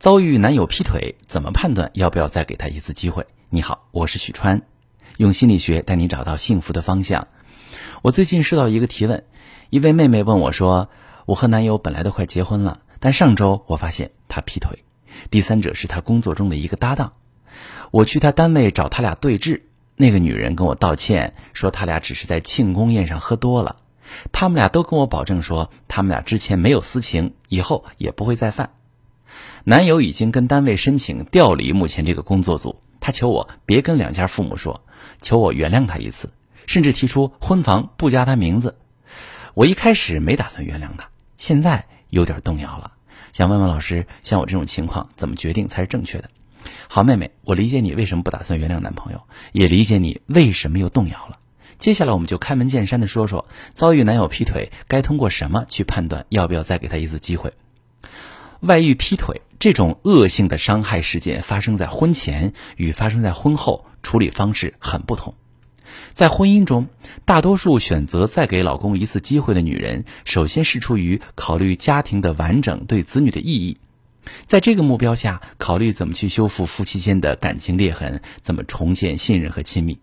遭遇男友劈腿，怎么判断要不要再给他一次机会？你好，我是许川，用心理学带你找到幸福的方向。我最近收到一个提问，一位妹妹问我说：“我和男友本来都快结婚了，但上周我发现他劈腿，第三者是他工作中的一个搭档。我去他单位找他俩对峙，那个女人跟我道歉，说他俩只是在庆功宴上喝多了。他们俩都跟我保证说，他们俩之前没有私情，以后也不会再犯。”男友已经跟单位申请调离目前这个工作组，他求我别跟两家父母说，求我原谅他一次，甚至提出婚房不加他名字。我一开始没打算原谅他，现在有点动摇了，想问问老师，像我这种情况怎么决定才是正确的？好，妹妹，我理解你为什么不打算原谅男朋友，也理解你为什么又动摇了。接下来我们就开门见山的说说，遭遇男友劈腿该通过什么去判断要不要再给他一次机会。外遇劈腿这种恶性的伤害事件发生在婚前与发生在婚后处理方式很不同。在婚姻中，大多数选择再给老公一次机会的女人，首先是出于考虑家庭的完整对子女的意义，在这个目标下，考虑怎么去修复夫妻间的感情裂痕，怎么重建信任和亲密。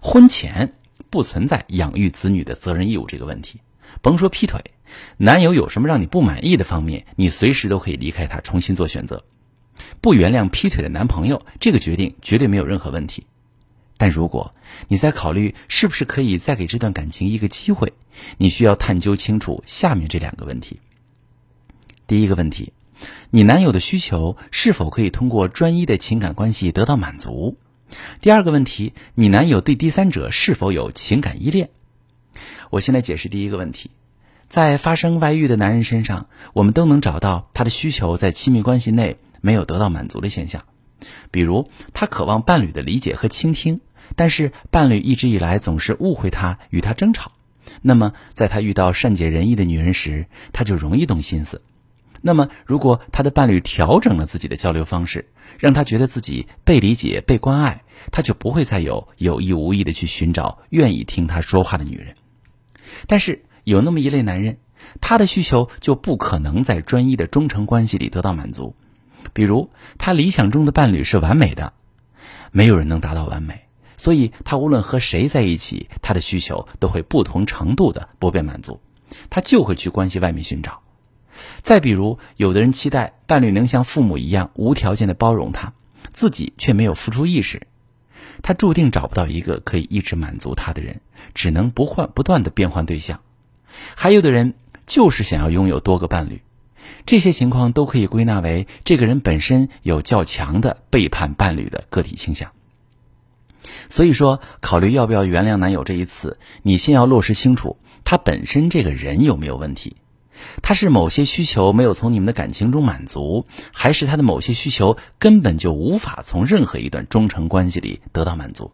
婚前不存在养育子女的责任义务这个问题，甭说劈腿。男友有什么让你不满意的方面，你随时都可以离开他，重新做选择。不原谅劈腿的男朋友，这个决定绝对没有任何问题。但如果你在考虑是不是可以再给这段感情一个机会，你需要探究清楚下面这两个问题。第一个问题，你男友的需求是否可以通过专一的情感关系得到满足？第二个问题，你男友对第三者是否有情感依恋？我先来解释第一个问题。在发生外遇的男人身上，我们都能找到他的需求在亲密关系内没有得到满足的现象，比如他渴望伴侣的理解和倾听，但是伴侣一直以来总是误会他，与他争吵。那么，在他遇到善解人意的女人时，他就容易动心思。那么，如果他的伴侣调整了自己的交流方式，让他觉得自己被理解、被关爱，他就不会再有有意无意的去寻找愿意听他说话的女人。但是，有那么一类男人，他的需求就不可能在专一的忠诚关系里得到满足。比如，他理想中的伴侣是完美的，没有人能达到完美，所以他无论和谁在一起，他的需求都会不同程度的不被满足，他就会去关系外面寻找。再比如，有的人期待伴侣能像父母一样无条件的包容他，自己却没有付出意识，他注定找不到一个可以一直满足他的人，只能不换不断的变换对象。还有的人就是想要拥有多个伴侣，这些情况都可以归纳为这个人本身有较强的背叛伴侣的个体倾向。所以说，考虑要不要原谅男友这一次，你先要落实清楚他本身这个人有没有问题，他是某些需求没有从你们的感情中满足，还是他的某些需求根本就无法从任何一段忠诚关系里得到满足？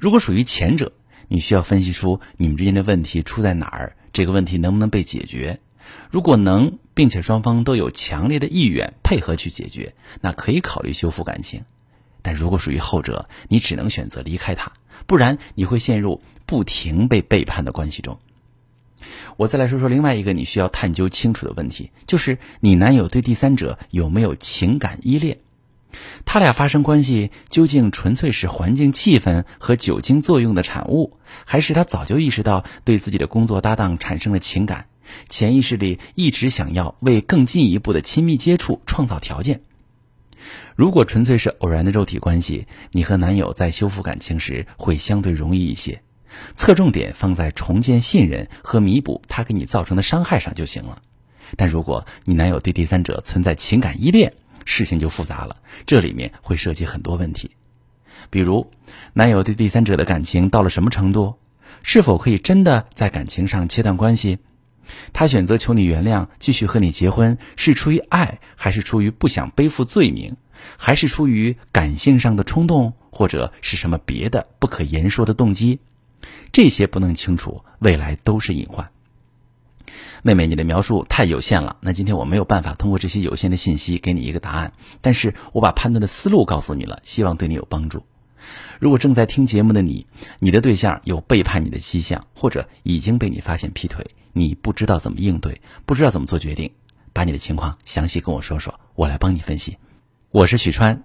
如果属于前者。你需要分析出你们之间的问题出在哪儿，这个问题能不能被解决？如果能，并且双方都有强烈的意愿配合去解决，那可以考虑修复感情。但如果属于后者，你只能选择离开他，不然你会陷入不停被背叛的关系中。我再来说说另外一个你需要探究清楚的问题，就是你男友对第三者有没有情感依恋？他俩发生关系究竟纯粹是环境气氛和酒精作用的产物，还是他早就意识到对自己的工作搭档产生了情感，潜意识里一直想要为更进一步的亲密接触创造条件？如果纯粹是偶然的肉体关系，你和男友在修复感情时会相对容易一些，侧重点放在重建信任和弥补他给你造成的伤害上就行了。但如果你男友对第三者存在情感依恋，事情就复杂了，这里面会涉及很多问题，比如男友对第三者的感情到了什么程度，是否可以真的在感情上切断关系？他选择求你原谅，继续和你结婚，是出于爱，还是出于不想背负罪名，还是出于感性上的冲动，或者是什么别的不可言说的动机？这些不能清楚，未来都是隐患。妹妹，你的描述太有限了。那今天我没有办法通过这些有限的信息给你一个答案，但是我把判断的思路告诉你了，希望对你有帮助。如果正在听节目的你，你的对象有背叛你的迹象，或者已经被你发现劈腿，你不知道怎么应对，不知道怎么做决定，把你的情况详细跟我说说，我来帮你分析。我是许川，